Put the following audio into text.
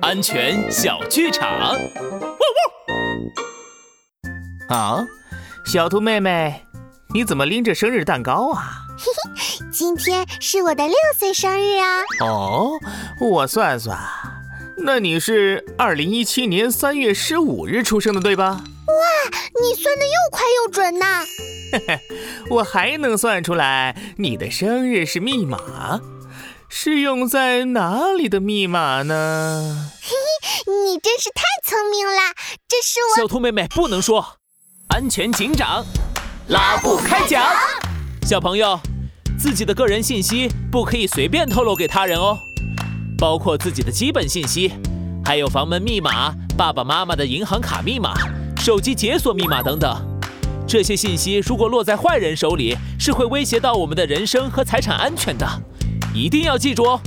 安全小剧场。啊，小兔妹妹，你怎么拎着生日蛋糕啊？嘿 嘿今天是我的六岁生日啊！哦，我算算，那你是二零一七年三月十五日出生的，对吧？哇，你算的又快又准呐！嘿嘿，我还能算出来你的生日是密码，是用在哪里的密码呢？嘿嘿，你真是太聪明了！这是我小兔妹妹不能说。安全警长，拉布开讲。小朋友，自己的个人信息不可以随便透露给他人哦，包括自己的基本信息，还有房门密码、爸爸妈妈的银行卡密码、手机解锁密码等等。这些信息如果落在坏人手里，是会威胁到我们的人生和财产安全的，一定要记住哦。